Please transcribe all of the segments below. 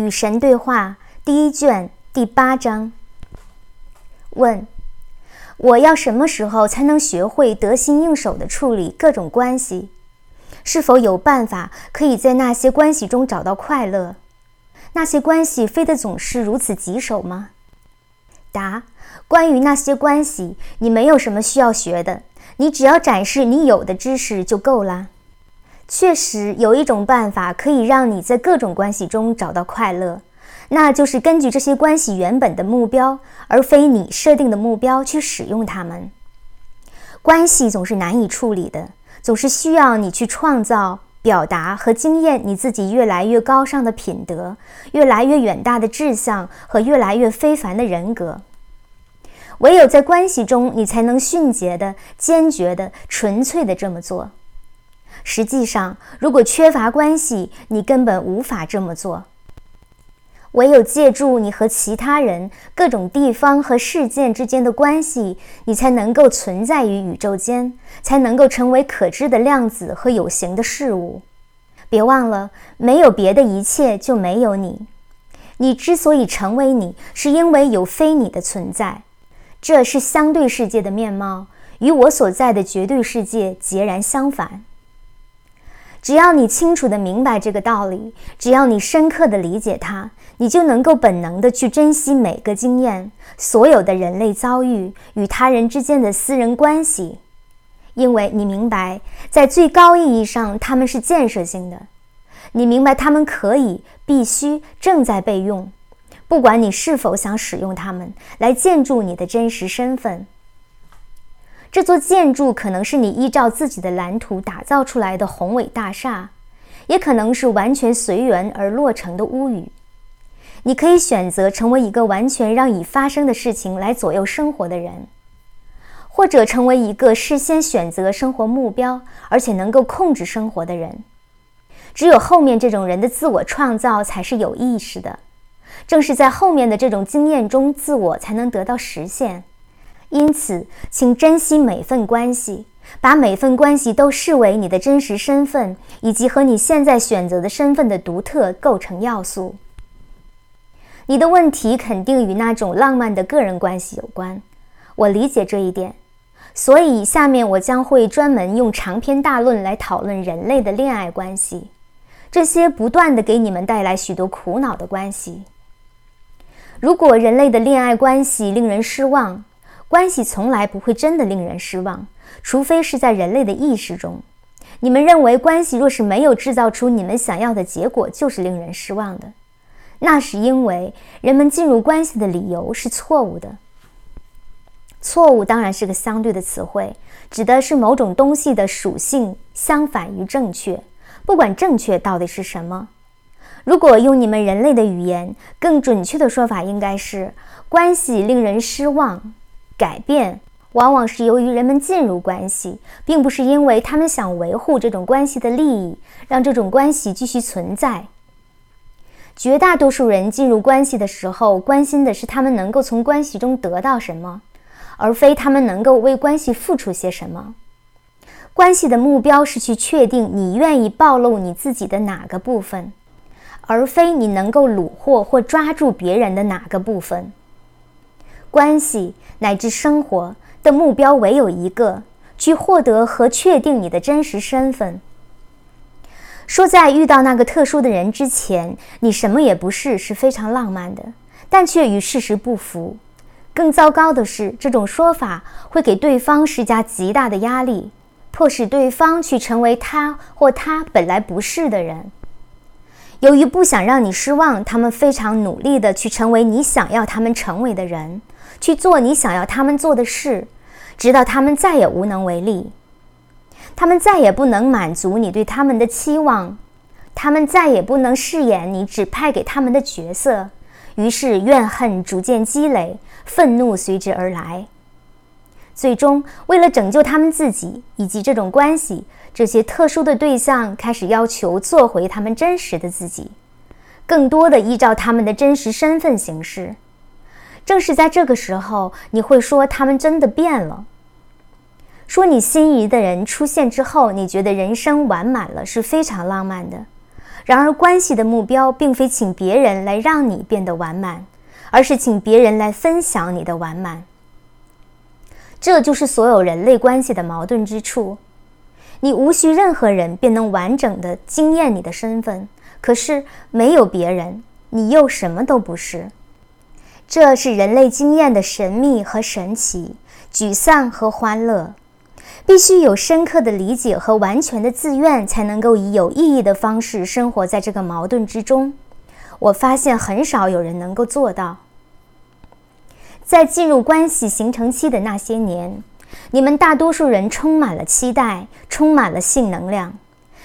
与神对话第一卷第八章。问：我要什么时候才能学会得心应手地处理各种关系？是否有办法可以在那些关系中找到快乐？那些关系非得总是如此棘手吗？答：关于那些关系，你没有什么需要学的，你只要展示你有的知识就够啦。确实有一种办法可以让你在各种关系中找到快乐，那就是根据这些关系原本的目标，而非你设定的目标去使用它们。关系总是难以处理的，总是需要你去创造、表达和经验你自己越来越高尚的品德、越来越远大的志向和越来越非凡的人格。唯有在关系中，你才能迅捷的、坚决的、纯粹的这么做。实际上，如果缺乏关系，你根本无法这么做。唯有借助你和其他人、各种地方和事件之间的关系，你才能够存在于宇宙间，才能够成为可知的量子和有形的事物。别忘了，没有别的一切，就没有你。你之所以成为你，是因为有非你的存在。这是相对世界的面貌，与我所在的绝对世界截然相反。只要你清楚地明白这个道理，只要你深刻地理解它，你就能够本能地去珍惜每个经验、所有的人类遭遇与他人之间的私人关系，因为你明白，在最高意义上，他们是建设性的。你明白，他们可以、必须、正在被用，不管你是否想使用它们来建筑你的真实身份。这座建筑可能是你依照自己的蓝图打造出来的宏伟大厦，也可能是完全随缘而落成的屋宇。你可以选择成为一个完全让已发生的事情来左右生活的人，或者成为一个事先选择生活目标而且能够控制生活的人。只有后面这种人的自我创造才是有意识的，正是在后面的这种经验中，自我才能得到实现。因此，请珍惜每份关系，把每份关系都视为你的真实身份，以及和你现在选择的身份的独特构成要素。你的问题肯定与那种浪漫的个人关系有关，我理解这一点。所以，下面我将会专门用长篇大论来讨论人类的恋爱关系，这些不断的给你们带来许多苦恼的关系。如果人类的恋爱关系令人失望，关系从来不会真的令人失望，除非是在人类的意识中。你们认为关系若是没有制造出你们想要的结果，就是令人失望的。那是因为人们进入关系的理由是错误的。错误当然是个相对的词汇，指的是某种东西的属性相反于正确。不管正确到底是什么，如果用你们人类的语言，更准确的说法应该是：关系令人失望。改变往往是由于人们进入关系，并不是因为他们想维护这种关系的利益，让这种关系继续存在。绝大多数人进入关系的时候，关心的是他们能够从关系中得到什么，而非他们能够为关系付出些什么。关系的目标是去确定你愿意暴露你自己的哪个部分，而非你能够虏获或抓住别人的哪个部分。关系乃至生活的目标唯有一个：去获得和确定你的真实身份。说在遇到那个特殊的人之前，你什么也不是，是非常浪漫的，但却与事实不符。更糟糕的是，这种说法会给对方施加极大的压力，迫使对方去成为他或他本来不是的人。由于不想让你失望，他们非常努力地去成为你想要他们成为的人。去做你想要他们做的事，直到他们再也无能为力。他们再也不能满足你对他们的期望，他们再也不能饰演你指派给他们的角色。于是怨恨逐渐积累，愤怒随之而来。最终，为了拯救他们自己以及这种关系，这些特殊的对象开始要求做回他们真实的自己，更多的依照他们的真实身份行事。正是在这个时候，你会说他们真的变了。说你心仪的人出现之后，你觉得人生完满了，是非常浪漫的。然而，关系的目标并非请别人来让你变得完满，而是请别人来分享你的完满。这就是所有人类关系的矛盾之处。你无需任何人便能完整的经验你的身份，可是没有别人，你又什么都不是。这是人类经验的神秘和神奇，沮丧和欢乐。必须有深刻的理解和完全的自愿，才能够以有意义的方式生活在这个矛盾之中。我发现很少有人能够做到。在进入关系形成期的那些年，你们大多数人充满了期待，充满了性能量。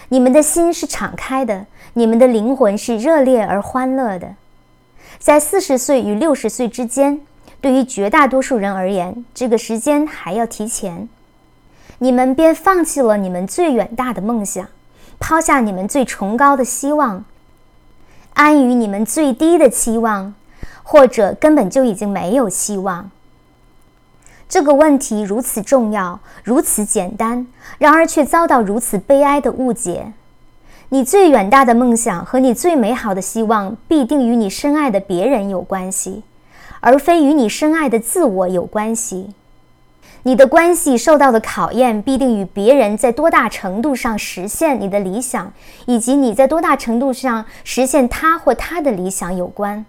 你们的心是敞开的，你们的灵魂是热烈而欢乐的。在四十岁与六十岁之间，对于绝大多数人而言，这个时间还要提前。你们便放弃了你们最远大的梦想，抛下你们最崇高的希望，安于你们最低的期望，或者根本就已经没有希望。这个问题如此重要，如此简单，然而却遭到如此悲哀的误解。你最远大的梦想和你最美好的希望，必定与你深爱的别人有关系，而非与你深爱的自我有关系。你的关系受到的考验，必定与别人在多大程度上实现你的理想，以及你在多大程度上实现他或他的理想有关。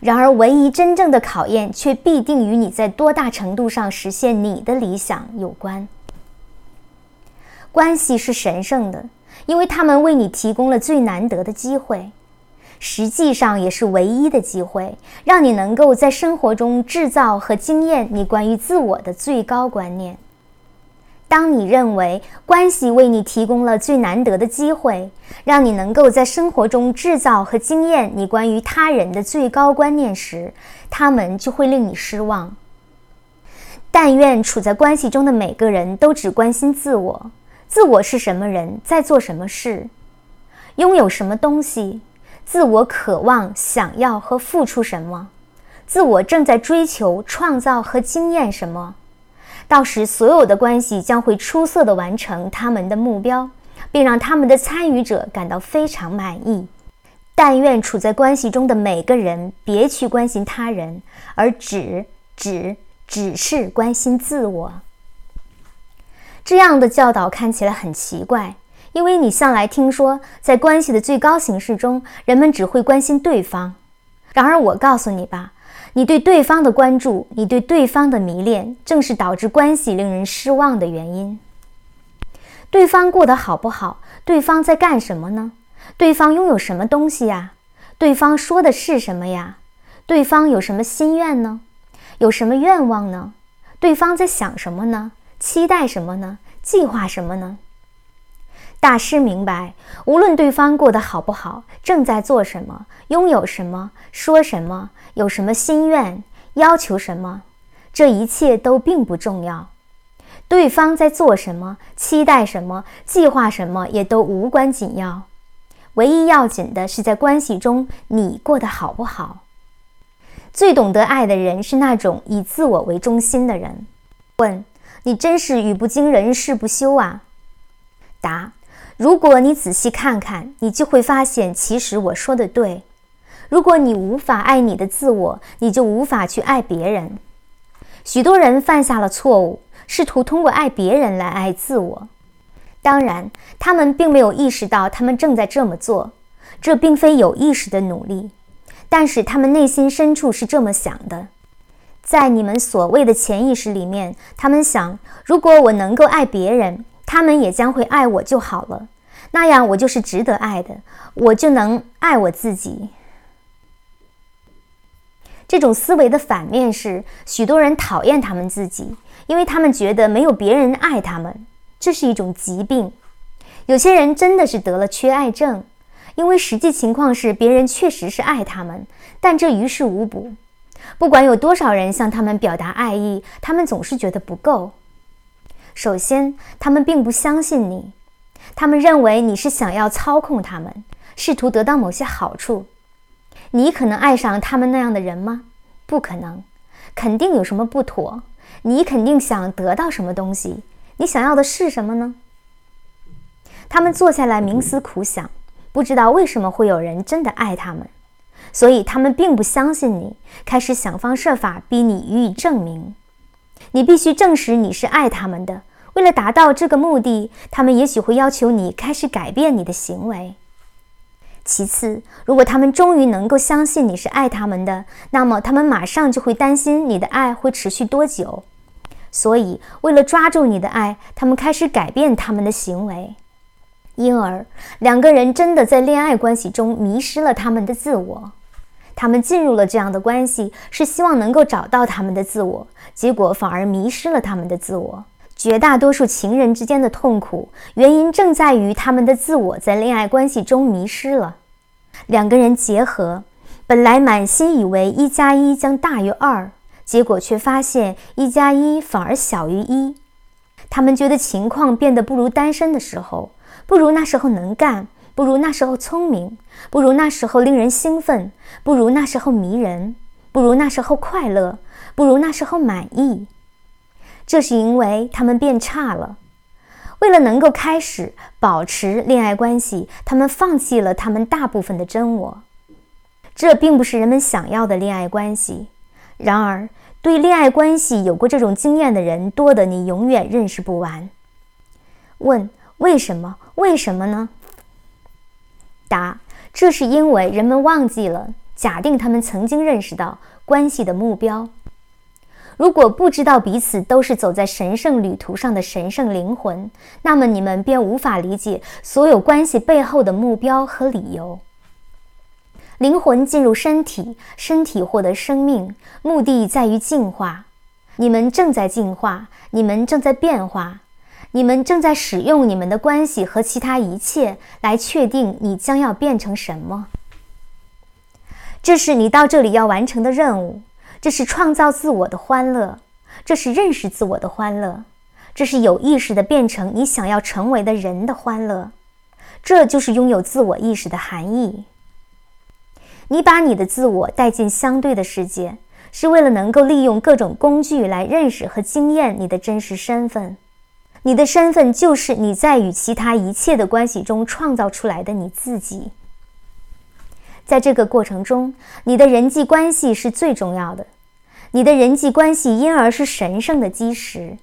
然而，唯一真正的考验，却必定与你在多大程度上实现你的理想有关。关系是神圣的，因为他们为你提供了最难得的机会。实际上也是唯一的机会，让你能够在生活中制造和经验你关于自我的最高观念。当你认为关系为你提供了最难得的机会，让你能够在生活中制造和经验你关于他人的最高观念时，他们就会令你失望。但愿处在关系中的每个人都只关心自我：自我是什么人，在做什么事，拥有什么东西。自我渴望、想要和付出什么？自我正在追求、创造和经验什么？到时，所有的关系将会出色地完成他们的目标，并让他们的参与者感到非常满意。但愿处在关系中的每个人别去关心他人，而只、只、只是关心自我。这样的教导看起来很奇怪。因为你向来听说，在关系的最高形式中，人们只会关心对方。然而，我告诉你吧，你对对方的关注，你对对方的迷恋，正是导致关系令人失望的原因。对方过得好不好？对方在干什么呢？对方拥有什么东西呀？对方说的是什么呀？对方有什么心愿呢？有什么愿望呢？对方在想什么呢？期待什么呢？计划什么呢？大师明白，无论对方过得好不好，正在做什么，拥有什么，说什么，有什么心愿，要求什么，这一切都并不重要。对方在做什么，期待什么，计划什么，也都无关紧要。唯一要紧的是，在关系中你过得好不好。最懂得爱的人是那种以自我为中心的人。问：你真是语不惊人誓不休啊？答。如果你仔细看看，你就会发现，其实我说的对。如果你无法爱你的自我，你就无法去爱别人。许多人犯下了错误，试图通过爱别人来爱自我。当然，他们并没有意识到他们正在这么做，这并非有意识的努力，但是他们内心深处是这么想的。在你们所谓的潜意识里面，他们想：如果我能够爱别人。他们也将会爱我就好了，那样我就是值得爱的，我就能爱我自己。这种思维的反面是，许多人讨厌他们自己，因为他们觉得没有别人爱他们，这是一种疾病。有些人真的是得了缺爱症，因为实际情况是别人确实是爱他们，但这于事无补。不管有多少人向他们表达爱意，他们总是觉得不够。首先，他们并不相信你，他们认为你是想要操控他们，试图得到某些好处。你可能爱上他们那样的人吗？不可能，肯定有什么不妥。你肯定想得到什么东西？你想要的是什么呢？他们坐下来冥思苦想，不知道为什么会有人真的爱他们，所以他们并不相信你，开始想方设法逼你予以证明。你必须证实你是爱他们的。为了达到这个目的，他们也许会要求你开始改变你的行为。其次，如果他们终于能够相信你是爱他们的，那么他们马上就会担心你的爱会持续多久。所以，为了抓住你的爱，他们开始改变他们的行为。因而，两个人真的在恋爱关系中迷失了他们的自我。他们进入了这样的关系，是希望能够找到他们的自我，结果反而迷失了他们的自我。绝大多数情人之间的痛苦，原因正在于他们的自我在恋爱关系中迷失了。两个人结合，本来满心以为一加一将大于二，结果却发现一加一反而小于一。他们觉得情况变得不如单身的时候，不如那时候能干，不如那时候聪明，不如那时候令人兴奋，不如那时候迷人，不如那时候快乐，不如那时候满意。这是因为他们变差了。为了能够开始保持恋爱关系，他们放弃了他们大部分的真我。这并不是人们想要的恋爱关系。然而，对恋爱关系有过这种经验的人多得你永远认识不完。问：为什么？为什么呢？答：这是因为人们忘记了假定他们曾经认识到关系的目标。如果不知道彼此都是走在神圣旅途上的神圣灵魂，那么你们便无法理解所有关系背后的目标和理由。灵魂进入身体，身体获得生命，目的在于进化。你们正在进化，你们正在变化，你们正在使用你们的关系和其他一切来确定你将要变成什么。这是你到这里要完成的任务。这是创造自我的欢乐，这是认识自我的欢乐，这是有意识的变成你想要成为的人的欢乐，这就是拥有自我意识的含义。你把你的自我带进相对的世界，是为了能够利用各种工具来认识和经验你的真实身份。你的身份就是你在与其他一切的关系中创造出来的你自己。在这个过程中，你的人际关系是最重要的。你的人际关系因而是神圣的基石，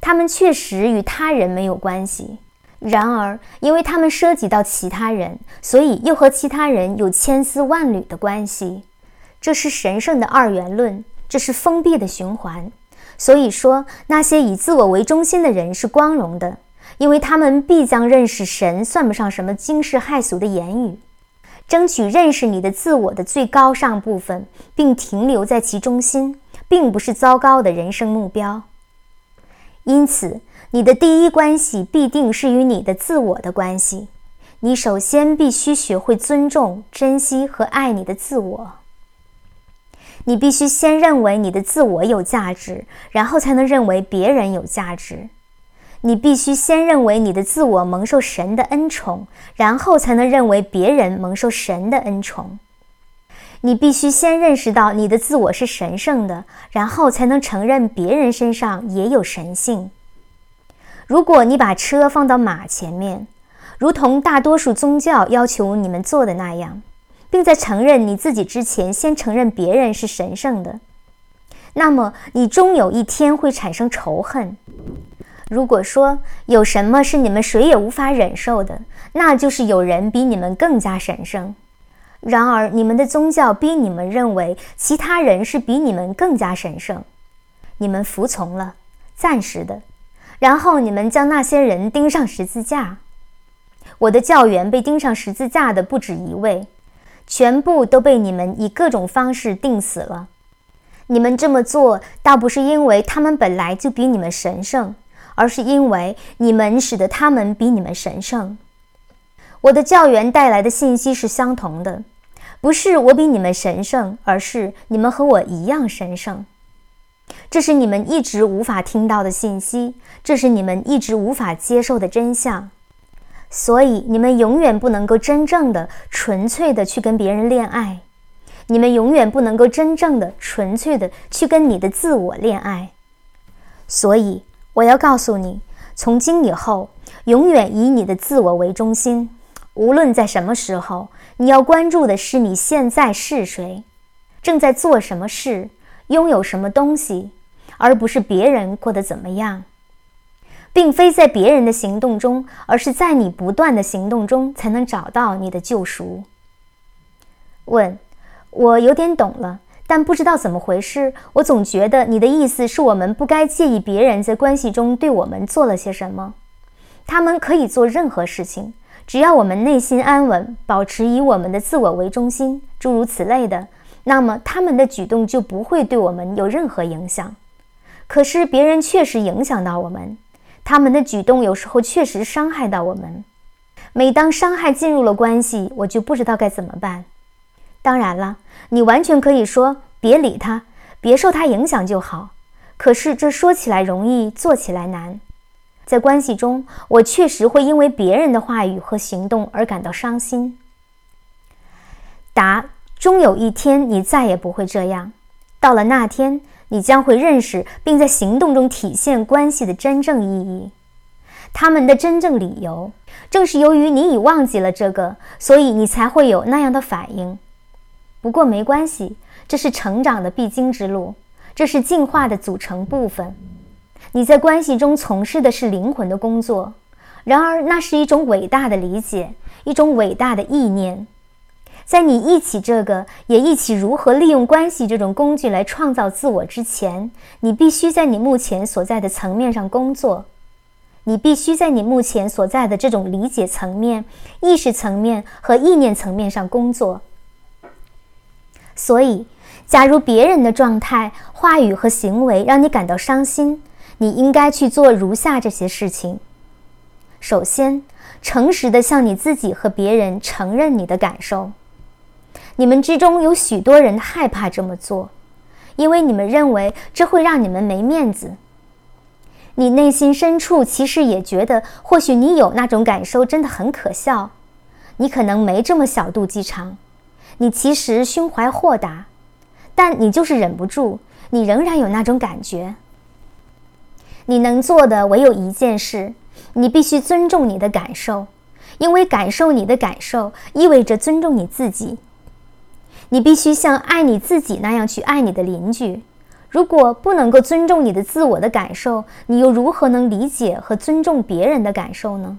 他们确实与他人没有关系。然而，因为他们涉及到其他人，所以又和其他人有千丝万缕的关系。这是神圣的二元论，这是封闭的循环。所以说，那些以自我为中心的人是光荣的，因为他们必将认识神，算不上什么惊世骇俗的言语。争取认识你的自我的最高尚部分，并停留在其中心。并不是糟糕的人生目标，因此，你的第一关系必定是与你的自我的关系。你首先必须学会尊重、珍惜和爱你的自我。你必须先认为你的自我有价值，然后才能认为别人有价值。你必须先认为你的自我蒙受神的恩宠，然后才能认为别人蒙受神的恩宠。你必须先认识到你的自我是神圣的，然后才能承认别人身上也有神性。如果你把车放到马前面，如同大多数宗教要求你们做的那样，并在承认你自己之前先承认别人是神圣的，那么你终有一天会产生仇恨。如果说有什么是你们谁也无法忍受的，那就是有人比你们更加神圣。然而，你们的宗教逼你们认为其他人是比你们更加神圣，你们服从了，暂时的。然后你们将那些人钉上十字架。我的教员被钉上十字架的不止一位，全部都被你们以各种方式定死了。你们这么做，倒不是因为他们本来就比你们神圣，而是因为你们使得他们比你们神圣。我的教员带来的信息是相同的，不是我比你们神圣，而是你们和我一样神圣。这是你们一直无法听到的信息，这是你们一直无法接受的真相。所以，你们永远不能够真正的、纯粹的去跟别人恋爱，你们永远不能够真正的、纯粹的去跟你的自我恋爱。所以，我要告诉你，从今以后，永远以你的自我为中心。无论在什么时候，你要关注的是你现在是谁，正在做什么事，拥有什么东西，而不是别人过得怎么样，并非在别人的行动中，而是在你不断的行动中才能找到你的救赎。问，我有点懂了，但不知道怎么回事。我总觉得你的意思是我们不该介意别人在关系中对我们做了些什么，他们可以做任何事情。只要我们内心安稳，保持以我们的自我为中心，诸如此类的，那么他们的举动就不会对我们有任何影响。可是别人确实影响到我们，他们的举动有时候确实伤害到我们。每当伤害进入了关系，我就不知道该怎么办。当然了，你完全可以说别理他，别受他影响就好。可是这说起来容易，做起来难。在关系中，我确实会因为别人的话语和行动而感到伤心。答：终有一天，你再也不会这样。到了那天，你将会认识，并在行动中体现关系的真正意义，他们的真正理由。正是由于你已忘记了这个，所以你才会有那样的反应。不过没关系，这是成长的必经之路，这是进化的组成部分。你在关系中从事的是灵魂的工作，然而那是一种伟大的理解，一种伟大的意念。在你忆起这个，也忆起如何利用关系这种工具来创造自我之前，你必须在你目前所在的层面上工作。你必须在你目前所在的这种理解层面、意识层面和意念层面上工作。所以，假如别人的状态、话语和行为让你感到伤心，你应该去做如下这些事情：首先，诚实的向你自己和别人承认你的感受。你们之中有许多人害怕这么做，因为你们认为这会让你们没面子。你内心深处其实也觉得，或许你有那种感受真的很可笑。你可能没这么小肚鸡肠，你其实胸怀豁达，但你就是忍不住，你仍然有那种感觉。你能做的唯有一件事，你必须尊重你的感受，因为感受你的感受意味着尊重你自己。你必须像爱你自己那样去爱你的邻居。如果不能够尊重你的自我的感受，你又如何能理解和尊重别人的感受呢？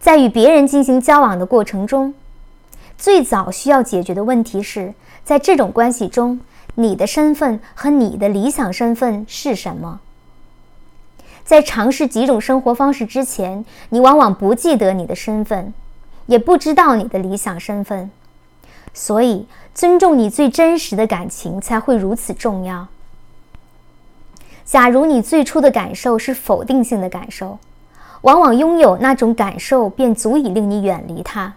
在与别人进行交往的过程中，最早需要解决的问题是在这种关系中。你的身份和你的理想身份是什么？在尝试几种生活方式之前，你往往不记得你的身份，也不知道你的理想身份。所以，尊重你最真实的感情才会如此重要。假如你最初的感受是否定性的感受，往往拥有那种感受便足以令你远离它。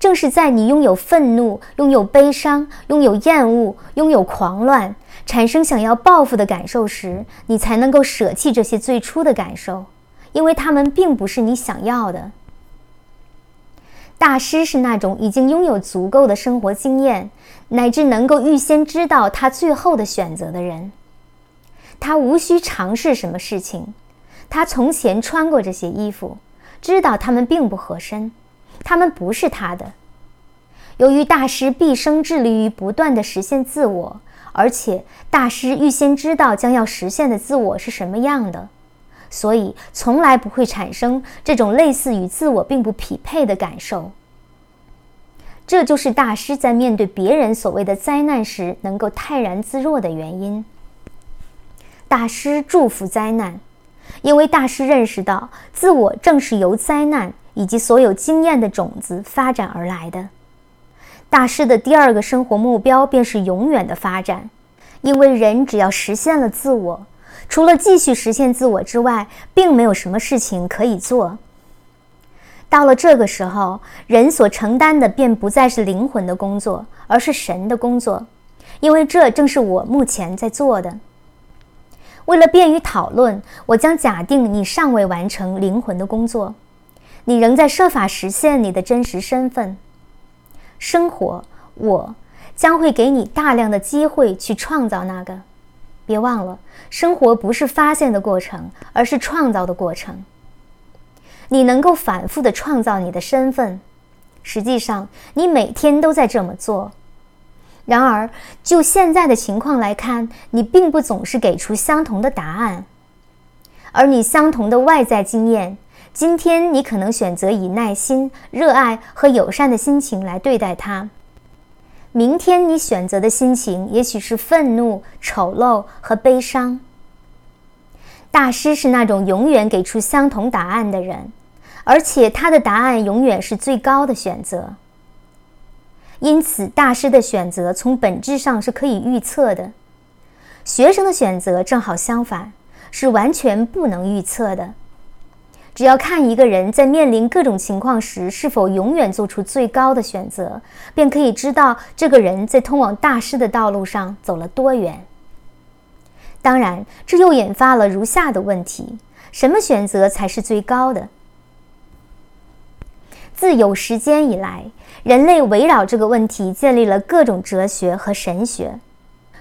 正是在你拥有愤怒、拥有悲伤、拥有厌恶、拥有狂乱，产生想要报复的感受时，你才能够舍弃这些最初的感受，因为它们并不是你想要的。大师是那种已经拥有足够的生活经验，乃至能够预先知道他最后的选择的人。他无需尝试什么事情，他从前穿过这些衣服，知道他们并不合身。他们不是他的。由于大师毕生致力于不断的实现自我，而且大师预先知道将要实现的自我是什么样的，所以从来不会产生这种类似与自我并不匹配的感受。这就是大师在面对别人所谓的灾难时能够泰然自若的原因。大师祝福灾难，因为大师认识到自我正是由灾难。以及所有经验的种子发展而来的。大师的第二个生活目标便是永远的发展，因为人只要实现了自我，除了继续实现自我之外，并没有什么事情可以做。到了这个时候，人所承担的便不再是灵魂的工作，而是神的工作，因为这正是我目前在做的。为了便于讨论，我将假定你尚未完成灵魂的工作。你仍在设法实现你的真实身份。生活，我将会给你大量的机会去创造那个。别忘了，生活不是发现的过程，而是创造的过程。你能够反复的创造你的身份。实际上，你每天都在这么做。然而，就现在的情况来看，你并不总是给出相同的答案，而你相同的外在经验。今天你可能选择以耐心、热爱和友善的心情来对待它。明天你选择的心情也许是愤怒、丑陋和悲伤。大师是那种永远给出相同答案的人，而且他的答案永远是最高的选择。因此，大师的选择从本质上是可以预测的。学生的选择正好相反，是完全不能预测的。只要看一个人在面临各种情况时是否永远做出最高的选择，便可以知道这个人在通往大师的道路上走了多远。当然，这又引发了如下的问题：什么选择才是最高的？自有时间以来，人类围绕这个问题建立了各种哲学和神学。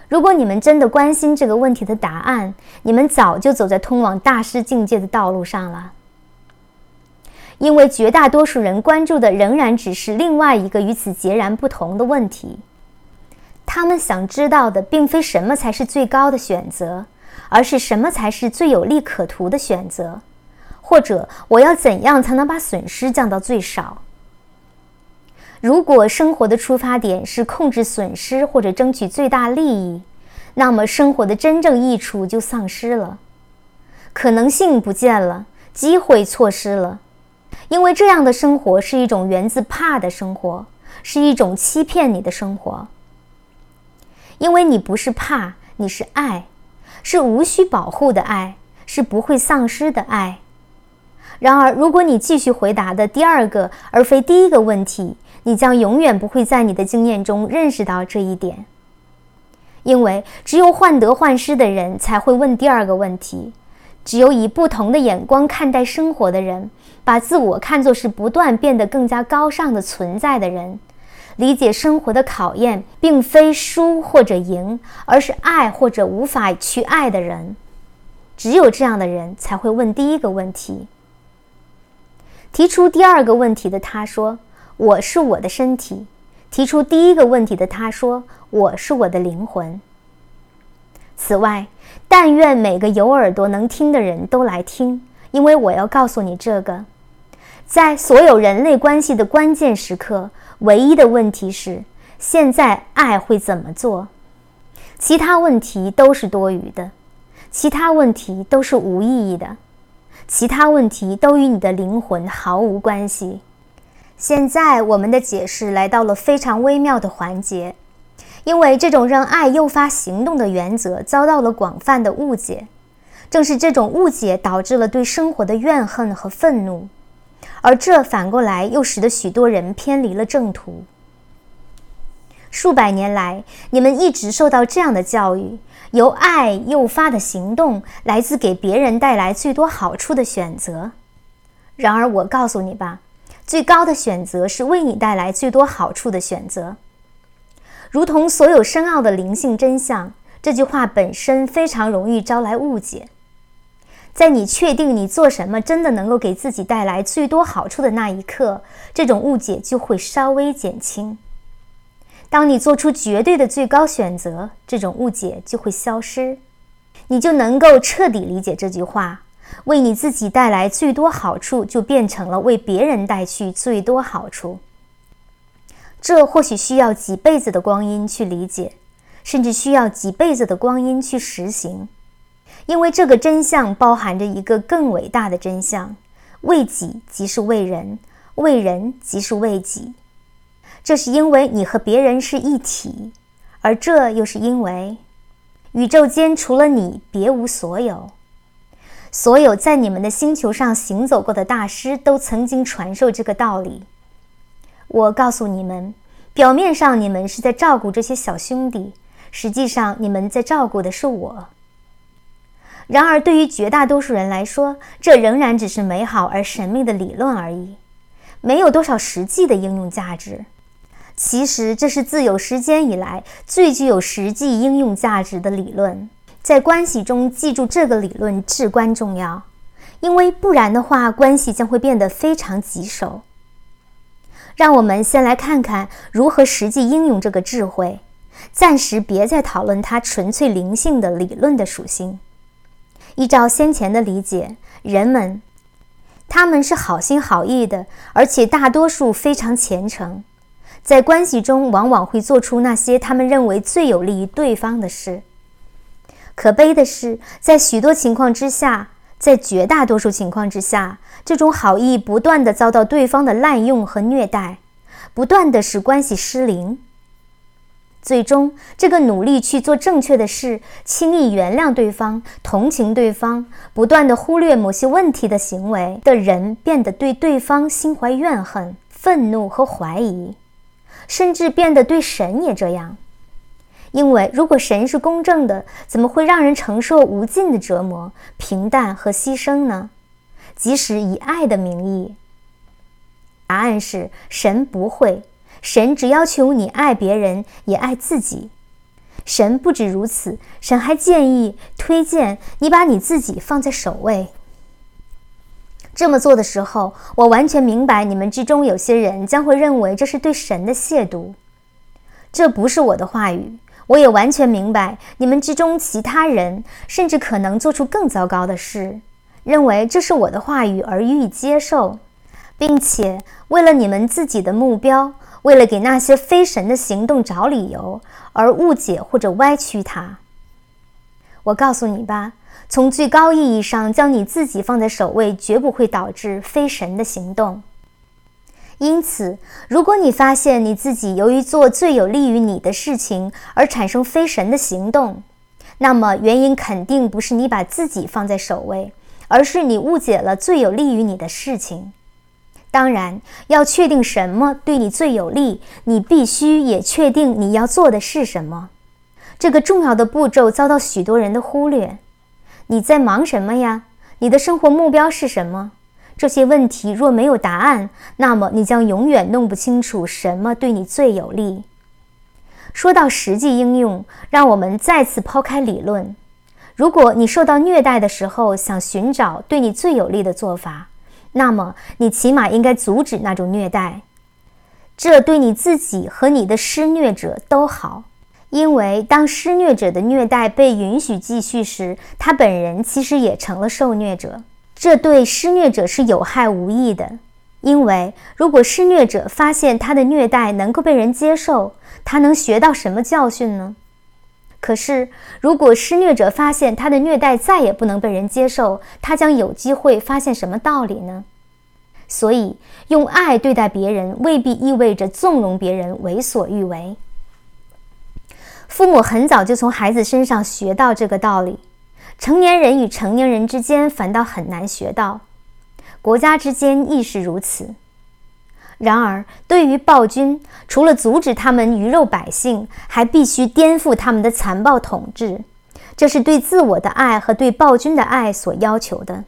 如果你们真的关心这个问题的答案，你们早就走在通往大师境界的道路上了。因为绝大多数人关注的仍然只是另外一个与此截然不同的问题，他们想知道的并非什么才是最高的选择，而是什么才是最有利可图的选择，或者我要怎样才能把损失降到最少。如果生活的出发点是控制损失或者争取最大利益，那么生活的真正益处就丧失了，可能性不见了，机会错失了。因为这样的生活是一种源自怕的生活，是一种欺骗你的生活。因为你不是怕，你是爱，是无需保护的爱，是不会丧失的爱。然而，如果你继续回答的第二个而非第一个问题，你将永远不会在你的经验中认识到这一点。因为只有患得患失的人才会问第二个问题。只有以不同的眼光看待生活的人，把自我看作是不断变得更加高尚的存在的人，理解生活的考验并非输或者赢，而是爱或者无法去爱的人，只有这样的人才会问第一个问题。提出第二个问题的他说：“我是我的身体。”提出第一个问题的他说：“我是我的灵魂。”此外。但愿每个有耳朵能听的人都来听，因为我要告诉你这个：在所有人类关系的关键时刻，唯一的问题是：现在爱会怎么做？其他问题都是多余的，其他问题都是无意义的，其他问题都与你的灵魂毫无关系。现在，我们的解释来到了非常微妙的环节。因为这种让爱诱发行动的原则遭到了广泛的误解，正是这种误解导致了对生活的怨恨和愤怒，而这反过来又使得许多人偏离了正途。数百年来，你们一直受到这样的教育：由爱诱发的行动来自给别人带来最多好处的选择。然而，我告诉你吧，最高的选择是为你带来最多好处的选择。如同所有深奥的灵性真相，这句话本身非常容易招来误解。在你确定你做什么真的能够给自己带来最多好处的那一刻，这种误解就会稍微减轻。当你做出绝对的最高选择，这种误解就会消失，你就能够彻底理解这句话：为你自己带来最多好处，就变成了为别人带去最多好处。这或许需要几辈子的光阴去理解，甚至需要几辈子的光阴去实行，因为这个真相包含着一个更伟大的真相：为己即是为人，为人即是为己。这是因为你和别人是一体，而这又是因为宇宙间除了你别无所有。所有在你们的星球上行走过的大师都曾经传授这个道理。我告诉你们，表面上你们是在照顾这些小兄弟，实际上你们在照顾的是我。然而，对于绝大多数人来说，这仍然只是美好而神秘的理论而已，没有多少实际的应用价值。其实，这是自有时间以来最具有实际应用价值的理论。在关系中，记住这个理论至关重要，因为不然的话，关系将会变得非常棘手。让我们先来看看如何实际应用这个智慧，暂时别再讨论它纯粹灵性的理论的属性。依照先前的理解，人们他们是好心好意的，而且大多数非常虔诚，在关系中往往会做出那些他们认为最有利于对方的事。可悲的是，在许多情况之下，在绝大多数情况之下，这种好意不断的遭到对方的滥用和虐待，不断的使关系失灵。最终，这个努力去做正确的事、轻易原谅对方、同情对方、不断的忽略某些问题的行为的人，变得对对方心怀怨恨、愤怒和怀疑，甚至变得对神也这样。因为如果神是公正的，怎么会让人承受无尽的折磨、平淡和牺牲呢？即使以爱的名义，答案是神不会。神只要求你爱别人，也爱自己。神不止如此，神还建议、推荐你把你自己放在首位。这么做的时候，我完全明白你们之中有些人将会认为这是对神的亵渎。这不是我的话语。我也完全明白，你们之中其他人甚至可能做出更糟糕的事，认为这是我的话语而予以接受，并且为了你们自己的目标，为了给那些非神的行动找理由而误解或者歪曲它。我告诉你吧，从最高意义上将你自己放在首位，绝不会导致非神的行动。因此，如果你发现你自己由于做最有利于你的事情而产生非神的行动，那么原因肯定不是你把自己放在首位，而是你误解了最有利于你的事情。当然，要确定什么对你最有利，你必须也确定你要做的是什么。这个重要的步骤遭到许多人的忽略。你在忙什么呀？你的生活目标是什么？这些问题若没有答案，那么你将永远弄不清楚什么对你最有利。说到实际应用，让我们再次抛开理论。如果你受到虐待的时候想寻找对你最有利的做法，那么你起码应该阻止那种虐待。这对你自己和你的施虐者都好，因为当施虐者的虐待被允许继续时，他本人其实也成了受虐者。这对施虐者是有害无益的，因为如果施虐者发现他的虐待能够被人接受，他能学到什么教训呢？可是，如果施虐者发现他的虐待再也不能被人接受，他将有机会发现什么道理呢？所以，用爱对待别人未必意味着纵容别人为所欲为。父母很早就从孩子身上学到这个道理。成年人与成年人之间反倒很难学到，国家之间亦是如此。然而，对于暴君，除了阻止他们鱼肉百姓，还必须颠覆他们的残暴统治。这是对自我的爱和对暴君的爱所要求的。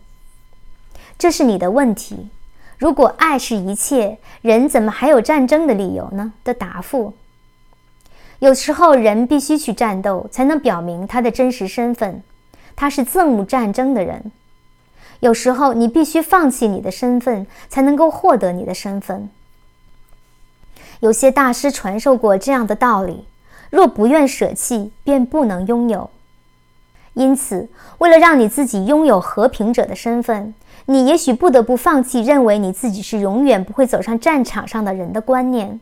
这是你的问题。如果爱是一切，人怎么还有战争的理由呢？的答复。有时候，人必须去战斗，才能表明他的真实身份。他是憎恶战争的人。有时候你必须放弃你的身份，才能够获得你的身份。有些大师传授过这样的道理：若不愿舍弃，便不能拥有。因此，为了让你自己拥有和平者的身份，你也许不得不放弃认为你自己是永远不会走上战场上的人的观念。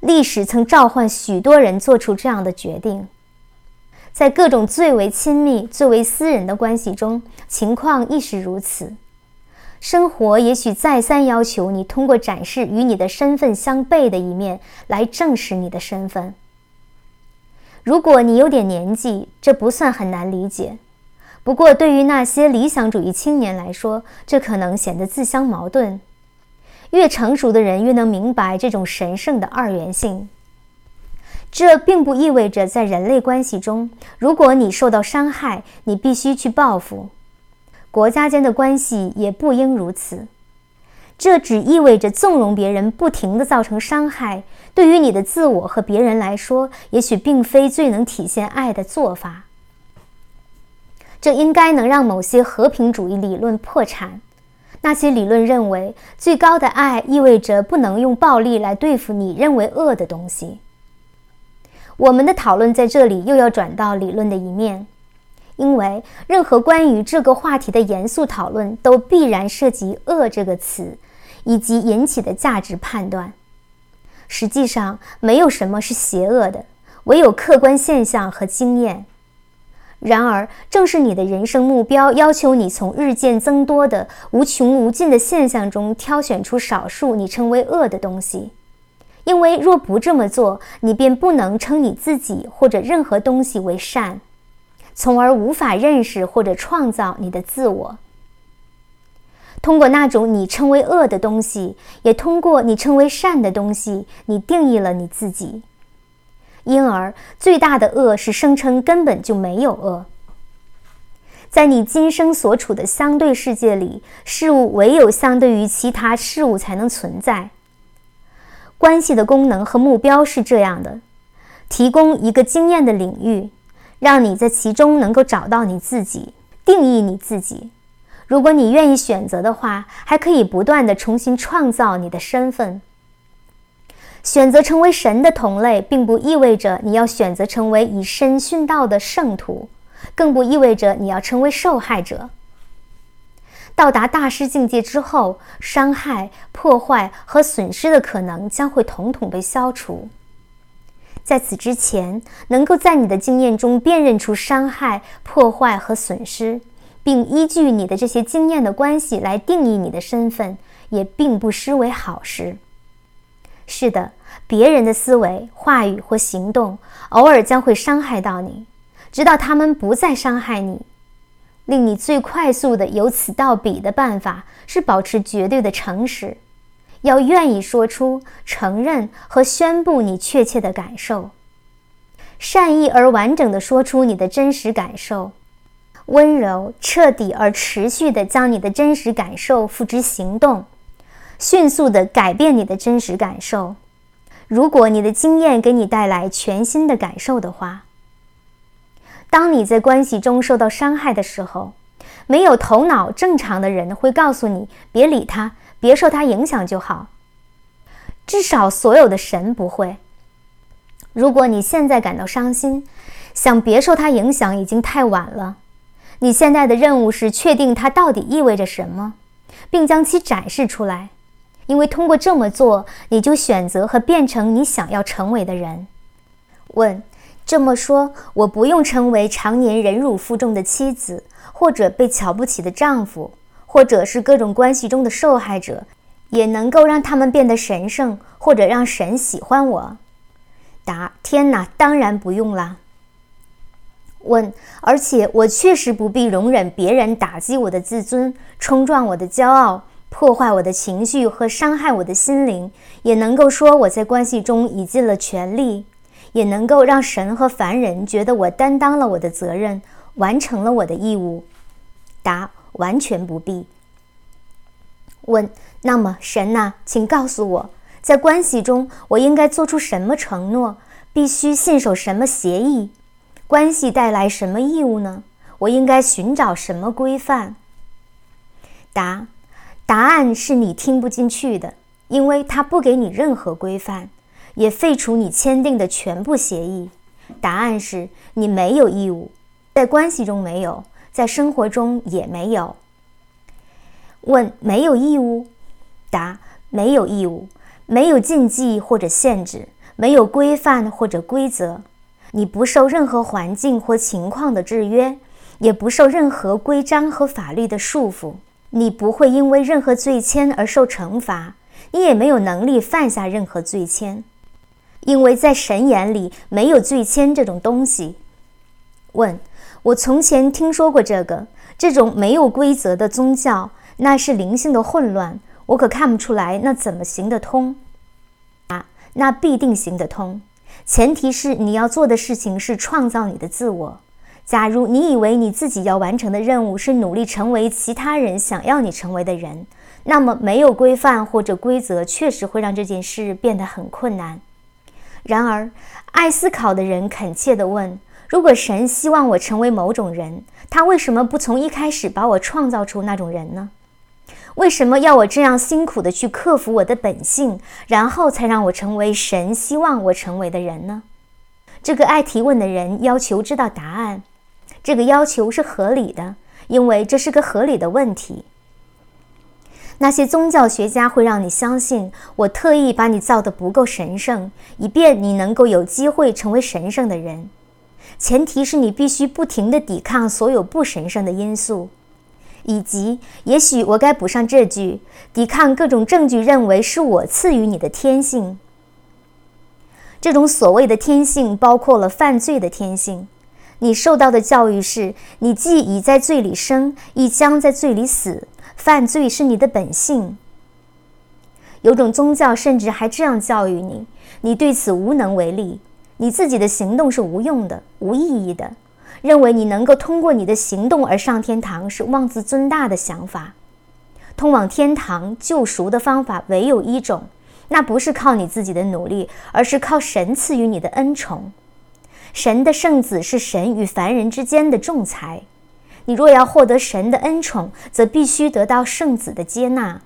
历史曾召唤许多人做出这样的决定。在各种最为亲密、最为私人的关系中，情况亦是如此。生活也许再三要求你通过展示与你的身份相悖的一面来证实你的身份。如果你有点年纪，这不算很难理解。不过，对于那些理想主义青年来说，这可能显得自相矛盾。越成熟的人越能明白这种神圣的二元性。这并不意味着在人类关系中，如果你受到伤害，你必须去报复。国家间的关系也不应如此。这只意味着纵容别人不停地造成伤害，对于你的自我和别人来说，也许并非最能体现爱的做法。这应该能让某些和平主义理论破产。那些理论认为，最高的爱意味着不能用暴力来对付你认为恶的东西。我们的讨论在这里又要转到理论的一面，因为任何关于这个话题的严肃讨论都必然涉及“恶”这个词以及引起的价值判断。实际上，没有什么是邪恶的，唯有客观现象和经验。然而，正是你的人生目标要求你从日渐增多的无穷无尽的现象中挑选出少数你称为恶的东西，因为若不这么做，你便不能称你自己或者任何东西为善，从而无法认识或者创造你的自我。通过那种你称为恶的东西，也通过你称为善的东西，你定义了你自己。因而，最大的恶是声称根本就没有恶。在你今生所处的相对世界里，事物唯有相对于其他事物才能存在。关系的功能和目标是这样的：提供一个经验的领域，让你在其中能够找到你自己，定义你自己。如果你愿意选择的话，还可以不断的重新创造你的身份。选择成为神的同类，并不意味着你要选择成为以身殉道的圣徒，更不意味着你要成为受害者。到达大师境界之后，伤害、破坏和损失的可能将会统统被消除。在此之前，能够在你的经验中辨认出伤害、破坏和损失，并依据你的这些经验的关系来定义你的身份，也并不失为好事。是的，别人的思维、话语或行动偶尔将会伤害到你，直到他们不再伤害你。令你最快速的由此到彼的办法是保持绝对的诚实，要愿意说出、承认和宣布你确切的感受，善意而完整的说出你的真实感受，温柔、彻底而持续的将你的真实感受付之行动。迅速地改变你的真实感受。如果你的经验给你带来全新的感受的话，当你在关系中受到伤害的时候，没有头脑正常的人会告诉你：“别理他，别受他影响就好。”至少所有的神不会。如果你现在感到伤心，想别受他影响已经太晚了。你现在的任务是确定它到底意味着什么，并将其展示出来。因为通过这么做，你就选择和变成你想要成为的人。问：这么说，我不用成为常年忍辱负重的妻子，或者被瞧不起的丈夫，或者是各种关系中的受害者，也能够让他们变得神圣，或者让神喜欢我？答：天哪，当然不用啦。问：而且我确实不必容忍别人打击我的自尊，冲撞我的骄傲。破坏我的情绪和伤害我的心灵，也能够说我在关系中已尽了全力，也能够让神和凡人觉得我担当了我的责任，完成了我的义务。答：完全不必。问：那么神呐，请告诉我，在关系中我应该做出什么承诺？必须信守什么协议？关系带来什么义务呢？我应该寻找什么规范？答。答案是你听不进去的，因为他不给你任何规范，也废除你签订的全部协议。答案是你没有义务，在关系中没有，在生活中也没有。问没有义务？答没有义务，没有禁忌或者限制，没有规范或者规则。你不受任何环境或情况的制约，也不受任何规章和法律的束缚。你不会因为任何罪愆而受惩罚，你也没有能力犯下任何罪愆，因为在神眼里没有罪愆这种东西。问：我从前听说过这个这种没有规则的宗教，那是灵性的混乱，我可看不出来那怎么行得通？啊，那必定行得通，前提是你要做的事情是创造你的自我。假如你以为你自己要完成的任务是努力成为其他人想要你成为的人，那么没有规范或者规则确实会让这件事变得很困难。然而，爱思考的人恳切地问：如果神希望我成为某种人，他为什么不从一开始把我创造出那种人呢？为什么要我这样辛苦的去克服我的本性，然后才让我成为神希望我成为的人呢？这个爱提问的人要求知道答案，这个要求是合理的，因为这是个合理的问题。那些宗教学家会让你相信，我特意把你造得不够神圣，以便你能够有机会成为神圣的人。前提是你必须不停地抵抗所有不神圣的因素，以及，也许我该补上这句：抵抗各种证据认为是我赐予你的天性。这种所谓的天性包括了犯罪的天性。你受到的教育是：你既已在罪里生，亦将在罪里死。犯罪是你的本性。有种宗教甚至还这样教育你：你对此无能为力，你自己的行动是无用的、无意义的。认为你能够通过你的行动而上天堂是妄自尊大的想法。通往天堂救赎的方法唯有一种，那不是靠你自己的努力，而是靠神赐予你的恩宠。神的圣子是神与凡人之间的仲裁。你若要获得神的恩宠，则必须得到圣子的接纳。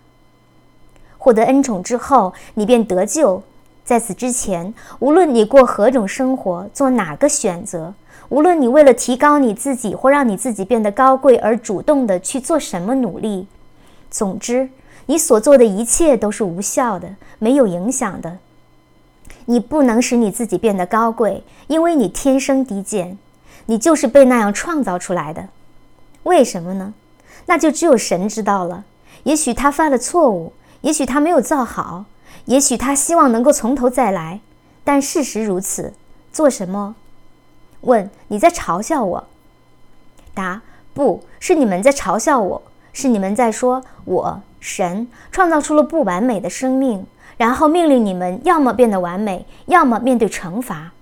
获得恩宠之后，你便得救。在此之前，无论你过何种生活，做哪个选择，无论你为了提高你自己或让你自己变得高贵而主动的去做什么努力，总之，你所做的一切都是无效的，没有影响的。你不能使你自己变得高贵，因为你天生低贱，你就是被那样创造出来的。为什么呢？那就只有神知道了。也许他犯了错误，也许他没有造好，也许他希望能够从头再来。但事实如此。做什么？问你在嘲笑我？答不是你们在嘲笑我，是你们在说我神创造出了不完美的生命，然后命令你们要么变得完美，要么面对惩罚。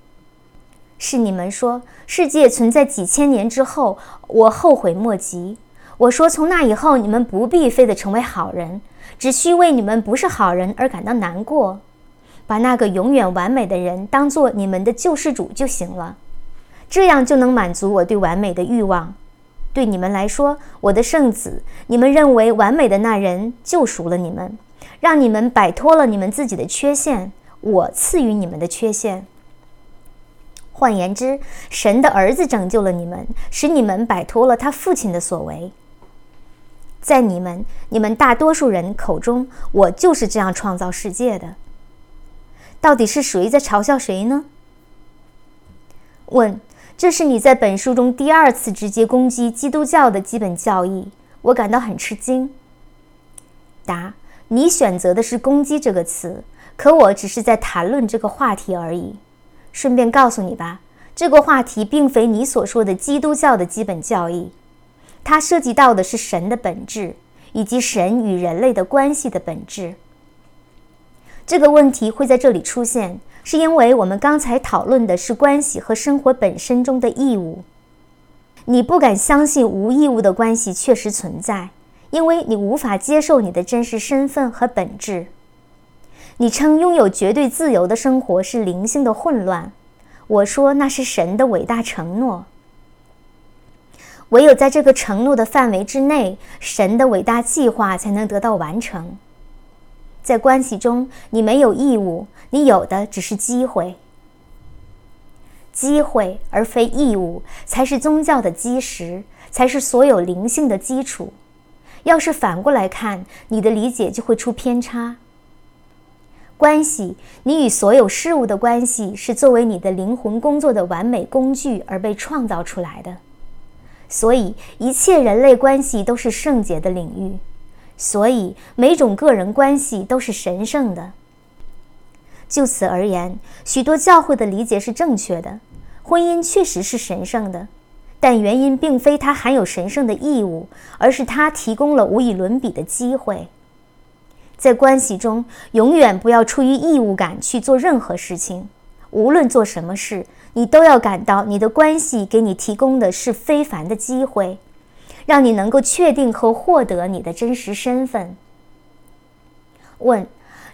是你们说世界存在几千年之后，我后悔莫及。我说从那以后，你们不必非得成为好人，只需为你们不是好人而感到难过，把那个永远完美的人当做你们的救世主就行了，这样就能满足我对完美的欲望。对你们来说，我的圣子，你们认为完美的那人救赎了你们，让你们摆脱了你们自己的缺陷，我赐予你们的缺陷。换言之，神的儿子拯救了你们，使你们摆脱了他父亲的所为。在你们、你们大多数人口中，我就是这样创造世界的。到底是谁在嘲笑谁呢？问：这是你在本书中第二次直接攻击基督教的基本教义，我感到很吃惊。答：你选择的是“攻击”这个词，可我只是在谈论这个话题而已。顺便告诉你吧，这个话题并非你所说的基督教的基本教义，它涉及到的是神的本质以及神与人类的关系的本质。这个问题会在这里出现，是因为我们刚才讨论的是关系和生活本身中的义务。你不敢相信无义务的关系确实存在，因为你无法接受你的真实身份和本质。你称拥有绝对自由的生活是灵性的混乱，我说那是神的伟大承诺。唯有在这个承诺的范围之内，神的伟大计划才能得到完成。在关系中，你没有义务，你有的只是机会。机会而非义务，才是宗教的基石，才是所有灵性的基础。要是反过来看，你的理解就会出偏差。关系，你与所有事物的关系是作为你的灵魂工作的完美工具而被创造出来的，所以一切人类关系都是圣洁的领域，所以每种个人关系都是神圣的。就此而言，许多教会的理解是正确的，婚姻确实是神圣的，但原因并非它含有神圣的义务，而是它提供了无以伦比的机会。在关系中，永远不要出于义务感去做任何事情。无论做什么事，你都要感到你的关系给你提供的是非凡的机会，让你能够确定和获得你的真实身份。问：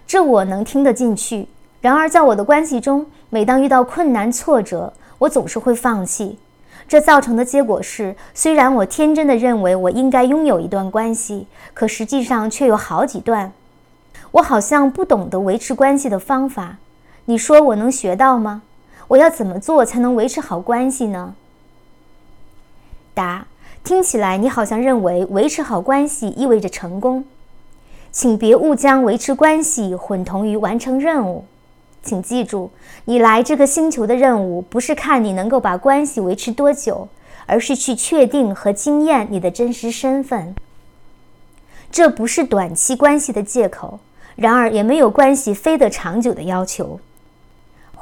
这我能听得进去。然而，在我的关系中，每当遇到困难挫折，我总是会放弃。这造成的结果是，虽然我天真的认为我应该拥有一段关系，可实际上却有好几段。我好像不懂得维持关系的方法。你说我能学到吗？我要怎么做才能维持好关系呢？答：听起来你好像认为维持好关系意味着成功，请别误将维持关系混同于完成任务。请记住，你来这个星球的任务不是看你能够把关系维持多久，而是去确定和经验你的真实身份。这不是短期关系的借口，然而也没有关系非得长久的要求。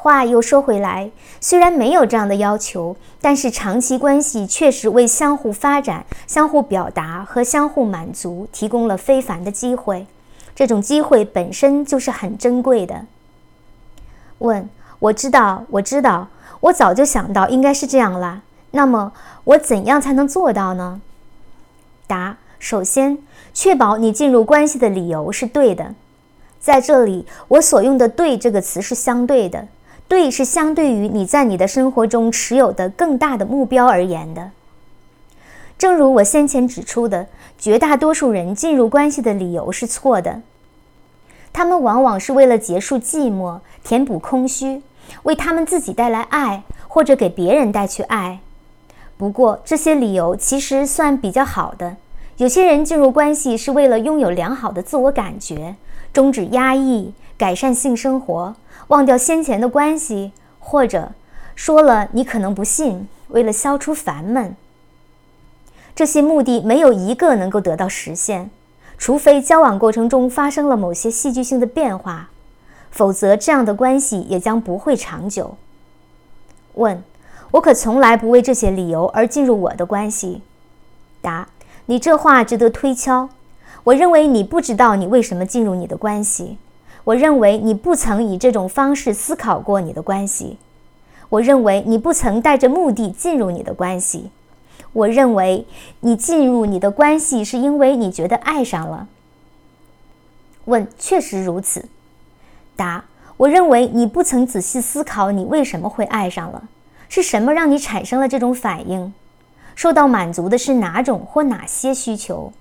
话又说回来，虽然没有这样的要求，但是长期关系确实为相互发展、相互表达和相互满足提供了非凡的机会。这种机会本身就是很珍贵的。问：我知道，我知道，我早就想到应该是这样啦。那么我怎样才能做到呢？答：首先，确保你进入关系的理由是对的。在这里，我所用的“对”这个词是相对的。对，是相对于你在你的生活中持有的更大的目标而言的。正如我先前指出的，绝大多数人进入关系的理由是错的。他们往往是为了结束寂寞、填补空虚、为他们自己带来爱，或者给别人带去爱。不过，这些理由其实算比较好的。有些人进入关系是为了拥有良好的自我感觉，终止压抑，改善性生活。忘掉先前的关系，或者说了你可能不信，为了消除烦闷，这些目的没有一个能够得到实现，除非交往过程中发生了某些戏剧性的变化，否则这样的关系也将不会长久。问：我可从来不为这些理由而进入我的关系。答：你这话值得推敲。我认为你不知道你为什么进入你的关系。我认为你不曾以这种方式思考过你的关系。我认为你不曾带着目的进入你的关系。我认为你进入你的关系是因为你觉得爱上了。问：确实如此。答：我认为你不曾仔细思考你为什么会爱上了，是什么让你产生了这种反应？受到满足的是哪种或哪些需求？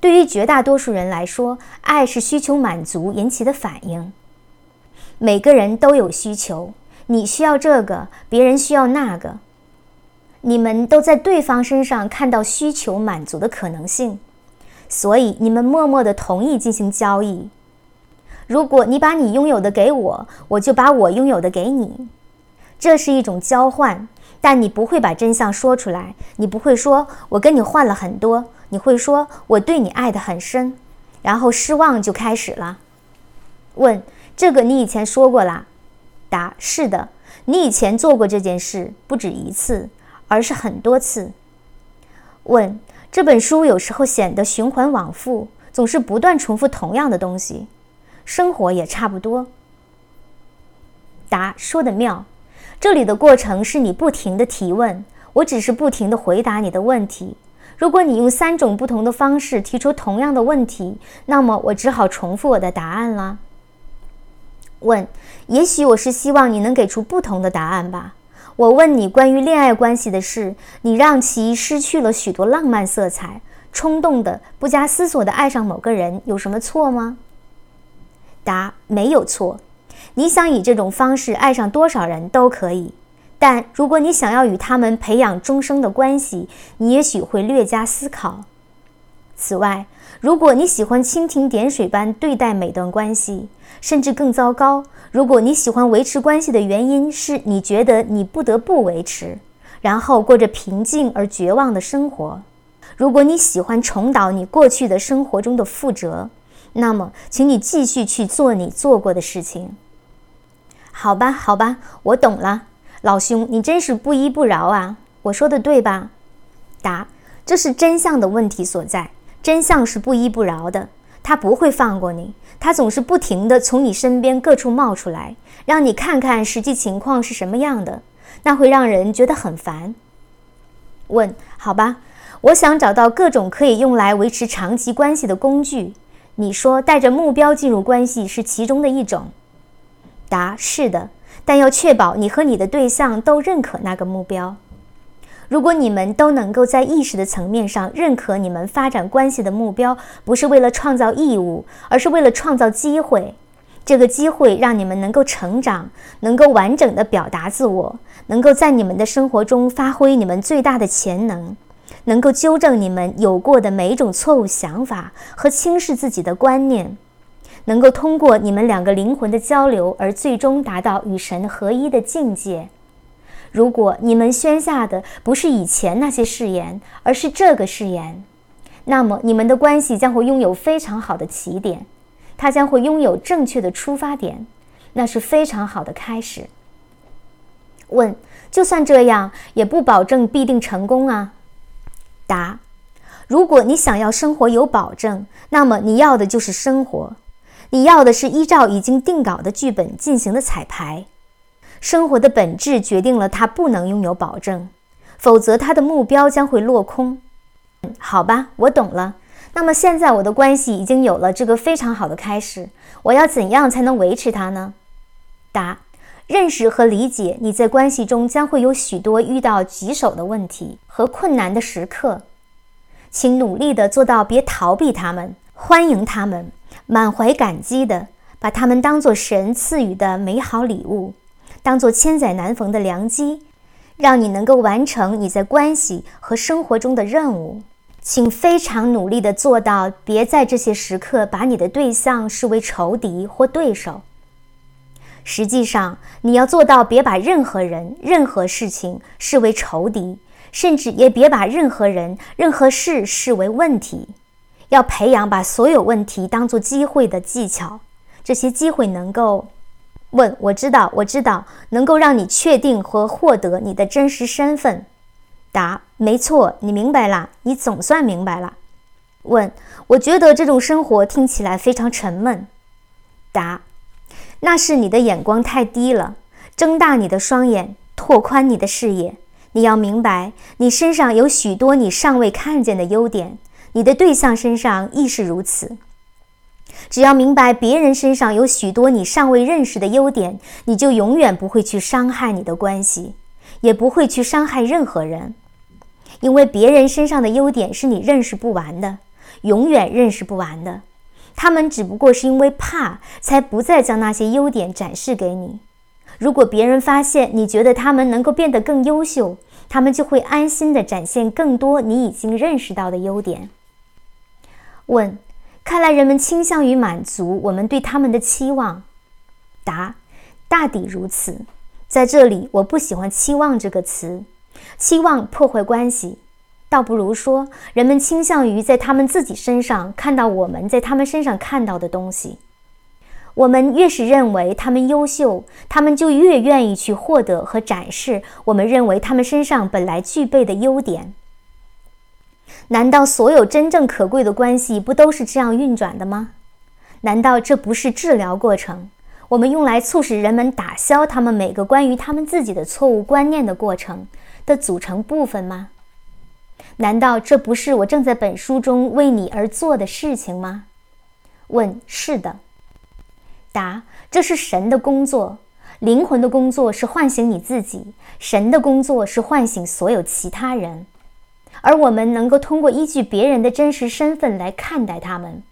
对于绝大多数人来说，爱是需求满足引起的反应。每个人都有需求，你需要这个，别人需要那个，你们都在对方身上看到需求满足的可能性，所以你们默默的同意进行交易。如果你把你拥有的给我，我就把我拥有的给你，这是一种交换。但你不会把真相说出来，你不会说我跟你换了很多。你会说我对你爱得很深，然后失望就开始了。问这个你以前说过啦？答是的，你以前做过这件事不止一次，而是很多次。问这本书有时候显得循环往复，总是不断重复同样的东西，生活也差不多。答说的妙，这里的过程是你不停的提问，我只是不停的回答你的问题。如果你用三种不同的方式提出同样的问题，那么我只好重复我的答案了。问：也许我是希望你能给出不同的答案吧？我问你关于恋爱关系的事，你让其失去了许多浪漫色彩，冲动的、不加思索的爱上某个人，有什么错吗？答：没有错。你想以这种方式爱上多少人都可以。但如果你想要与他们培养终生的关系，你也许会略加思考。此外，如果你喜欢蜻蜓点水般对待每段关系，甚至更糟糕，如果你喜欢维持关系的原因是你觉得你不得不维持，然后过着平静而绝望的生活，如果你喜欢重蹈你过去的生活中的覆辙，那么，请你继续去做你做过的事情。好吧，好吧，我懂了。老兄，你真是不依不饶啊！我说的对吧？答：这是真相的问题所在。真相是不依不饶的，他不会放过你，他总是不停地从你身边各处冒出来，让你看看实际情况是什么样的，那会让人觉得很烦。问：好吧，我想找到各种可以用来维持长期关系的工具。你说带着目标进入关系是其中的一种。答：是的。但要确保你和你的对象都认可那个目标。如果你们都能够在意识的层面上认可你们发展关系的目标不是为了创造义务，而是为了创造机会，这个机会让你们能够成长，能够完整的表达自我，能够在你们的生活中发挥你们最大的潜能，能够纠正你们有过的每一种错误想法和轻视自己的观念，能够通过你们两个灵魂的交流而最终达到与神合一的境界。如果你们宣下的不是以前那些誓言，而是这个誓言，那么你们的关系将会拥有非常好的起点，它将会拥有正确的出发点，那是非常好的开始。问：就算这样，也不保证必定成功啊？答：如果你想要生活有保证，那么你要的就是生活，你要的是依照已经定稿的剧本进行的彩排。生活的本质决定了他不能拥有保证，否则他的目标将会落空。好吧，我懂了。那么现在我的关系已经有了这个非常好的开始，我要怎样才能维持它呢？答：认识和理解你在关系中将会有许多遇到棘手的问题和困难的时刻，请努力的做到别逃避他们，欢迎他们，满怀感激的把他们当作神赐予的美好礼物。当做千载难逢的良机，让你能够完成你在关系和生活中的任务。请非常努力地做到，别在这些时刻把你的对象视为仇敌或对手。实际上，你要做到别把任何人、任何事情视为仇敌，甚至也别把任何人、任何事视为问题。要培养把所有问题当作机会的技巧，这些机会能够。问：我知道，我知道，能够让你确定和获得你的真实身份。答：没错，你明白了，你总算明白了。问：我觉得这种生活听起来非常沉闷。答：那是你的眼光太低了。睁大你的双眼，拓宽你的视野。你要明白，你身上有许多你尚未看见的优点，你的对象身上亦是如此。只要明白别人身上有许多你尚未认识的优点，你就永远不会去伤害你的关系，也不会去伤害任何人，因为别人身上的优点是你认识不完的，永远认识不完的。他们只不过是因为怕，才不再将那些优点展示给你。如果别人发现你觉得他们能够变得更优秀，他们就会安心地展现更多你已经认识到的优点。问。看来人们倾向于满足我们对他们的期望。答：大抵如此。在这里，我不喜欢“期望”这个词，期望破坏关系，倒不如说人们倾向于在他们自己身上看到我们在他们身上看到的东西。我们越是认为他们优秀，他们就越愿意去获得和展示我们认为他们身上本来具备的优点。难道所有真正可贵的关系不都是这样运转的吗？难道这不是治疗过程？我们用来促使人们打消他们每个关于他们自己的错误观念的过程的组成部分吗？难道这不是我正在本书中为你而做的事情吗？问：是的。答：这是神的工作。灵魂的工作是唤醒你自己，神的工作是唤醒所有其他人。而我们能够通过依据别人的真实身份来看待他们，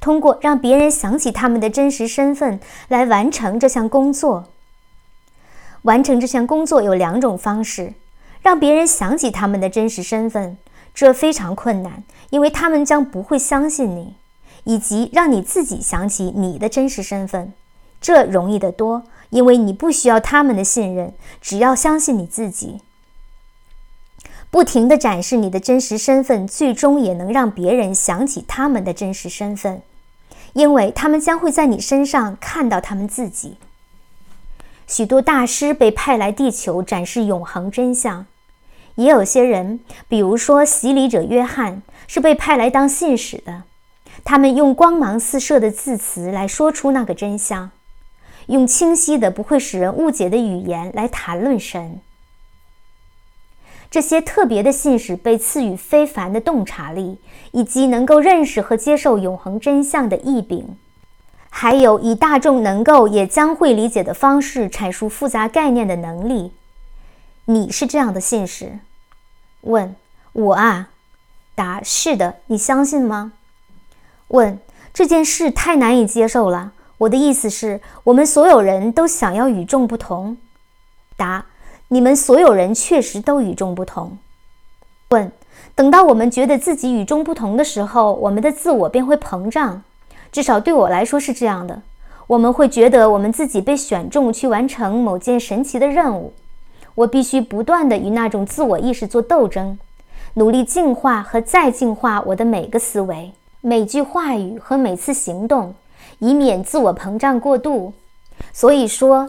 通过让别人想起他们的真实身份来完成这项工作。完成这项工作有两种方式：让别人想起他们的真实身份，这非常困难，因为他们将不会相信你；以及让你自己想起你的真实身份，这容易得多，因为你不需要他们的信任，只要相信你自己。不停地展示你的真实身份，最终也能让别人想起他们的真实身份，因为他们将会在你身上看到他们自己。许多大师被派来地球展示永恒真相，也有些人，比如说洗礼者约翰，是被派来当信使的。他们用光芒四射的字词来说出那个真相，用清晰的、不会使人误解的语言来谈论神。这些特别的信使被赐予非凡的洞察力，以及能够认识和接受永恒真相的异禀。还有以大众能够也将会理解的方式阐述复杂概念的能力。你是这样的信使？问我啊？答是的。你相信吗？问这件事太难以接受了。我的意思是，我们所有人都想要与众不同。答：你们所有人确实都与众不同。问：等到我们觉得自己与众不同的时候，我们的自我便会膨胀。至少对我来说是这样的。我们会觉得我们自己被选中去完成某件神奇的任务。我必须不断地与那种自我意识做斗争，努力进化和再进化我的每个思维、每句话语和每次行动，以免自我膨胀过度。所以说，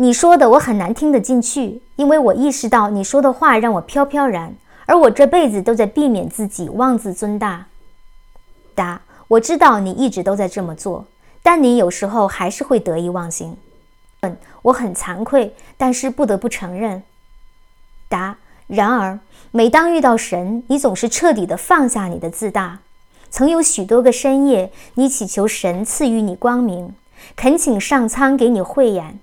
你说的我很难听得进去，因为我意识到你说的话让我飘飘然，而我这辈子都在避免自己妄自尊大。答：我知道你一直都在这么做，但你有时候还是会得意忘形。嗯我很惭愧，但是不得不承认。答：然而，每当遇到神，你总是彻底的放下你的自大。曾有许多个深夜，你祈求神赐予你光明，恳请上苍给你慧眼。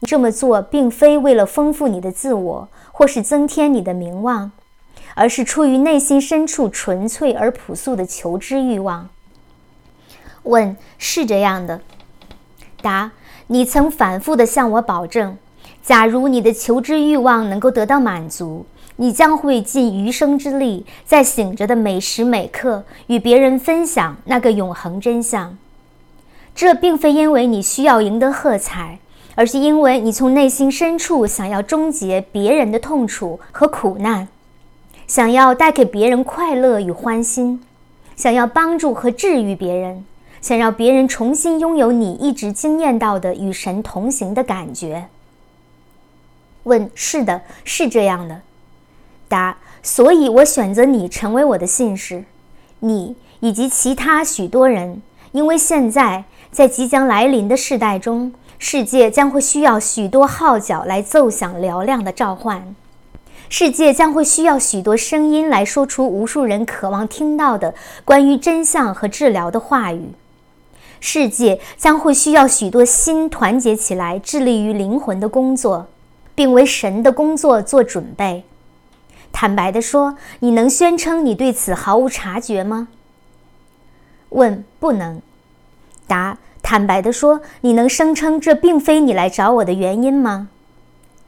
你这么做，并非为了丰富你的自我，或是增添你的名望，而是出于内心深处纯粹而朴素的求知欲望。问：是这样的？答。你曾反复地向我保证，假如你的求知欲望能够得到满足，你将会尽余生之力，在醒着的每时每刻与别人分享那个永恒真相。这并非因为你需要赢得喝彩，而是因为你从内心深处想要终结别人的痛楚和苦难，想要带给别人快乐与欢心，想要帮助和治愈别人。想让别人重新拥有你一直惊艳到的与神同行的感觉。问：是的，是这样的。答：所以我选择你成为我的信使。你以及其他许多人，因为现在在即将来临的世代中，世界将会需要许多号角来奏响嘹亮的召唤。世界将会需要许多声音来说出无数人渴望听到的关于真相和治疗的话语。世界将会需要许多心团结起来，致力于灵魂的工作，并为神的工作做准备。坦白地说，你能宣称你对此毫无察觉吗？问：不能。答：坦白地说，你能声称这并非你来找我的原因吗？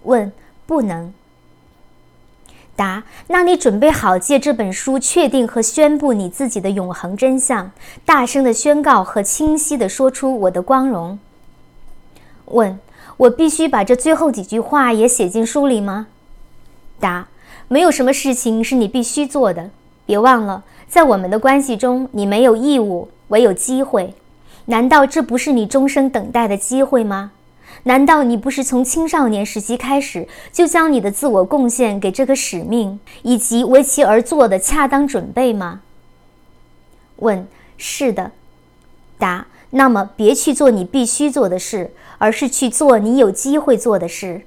问：不能。答：那你准备好借这本书确定和宣布你自己的永恒真相，大声的宣告和清晰的说出我的光荣。问：我必须把这最后几句话也写进书里吗？答：没有什么事情是你必须做的。别忘了，在我们的关系中，你没有义务，唯有机会。难道这不是你终生等待的机会吗？难道你不是从青少年时期开始就将你的自我贡献给这个使命，以及为其而做的恰当准备吗？问：是的。答：那么别去做你必须做的事，而是去做你有机会做的事。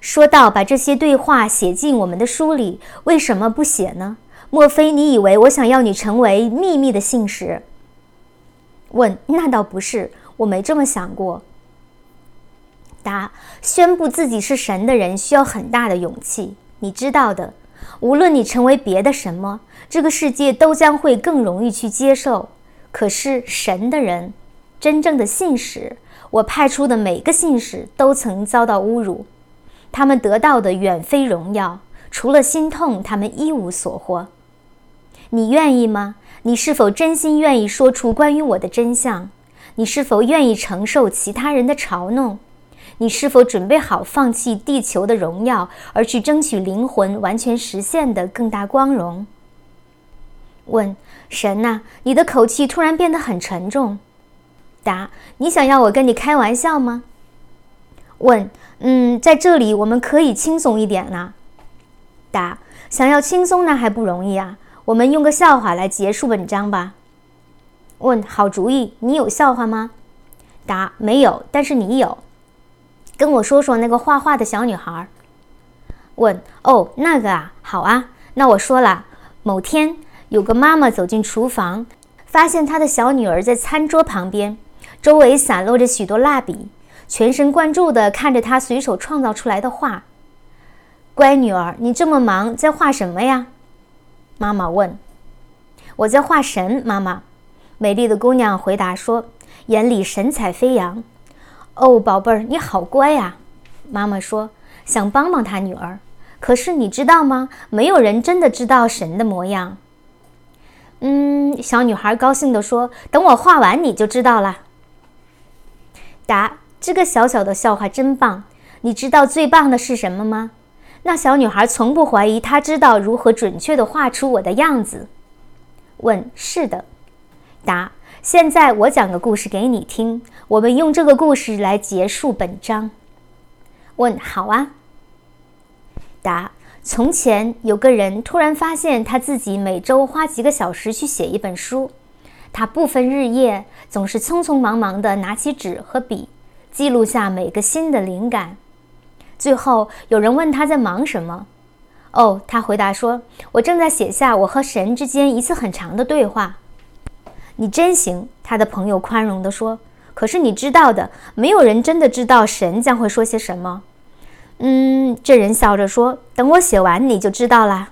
说到把这些对话写进我们的书里，为什么不写呢？莫非你以为我想要你成为秘密的信使？问：那倒不是，我没这么想过。答：宣布自己是神的人需要很大的勇气。你知道的，无论你成为别的什么，这个世界都将会更容易去接受。可是神的人，真正的信使，我派出的每个信使都曾遭到侮辱，他们得到的远非荣耀，除了心痛，他们一无所获。你愿意吗？你是否真心愿意说出关于我的真相？你是否愿意承受其他人的嘲弄？你是否准备好放弃地球的荣耀，而去争取灵魂完全实现的更大光荣？问神呐，你的口气突然变得很沉重。答：你想要我跟你开玩笑吗？问：嗯，在这里我们可以轻松一点呢。答：想要轻松那还不容易啊。我们用个笑话来结束本章吧。问：好主意，你有笑话吗？答：没有，但是你有。跟我说说那个画画的小女孩。问哦，那个啊，好啊。那我说了，某天有个妈妈走进厨房，发现她的小女儿在餐桌旁边，周围散落着许多蜡笔，全神贯注地看着她随手创造出来的画。乖女儿，你这么忙，在画什么呀？妈妈问。我在画神，妈妈。美丽的姑娘回答说，眼里神采飞扬。哦，宝贝儿，你好乖呀。妈妈说，想帮帮她女儿。可是你知道吗？没有人真的知道神的模样。嗯，小女孩高兴地说：“等我画完，你就知道了。”答：这个小小的笑话真棒。你知道最棒的是什么吗？那小女孩从不怀疑，她知道如何准确地画出我的样子。问：是的。答：现在我讲个故事给你听，我们用这个故事来结束本章。问：好啊。答。从前有个人突然发现，他自己每周花几个小时去写一本书。他不分日夜，总是匆匆忙忙地拿起纸和笔，记录下每个新的灵感。最后有人问他在忙什么？哦，他回答说：“我正在写下我和神之间一次很长的对话。”你真行，他的朋友宽容地说。可是你知道的，没有人真的知道神将会说些什么。嗯，这人笑着说：“等我写完，你就知道了。”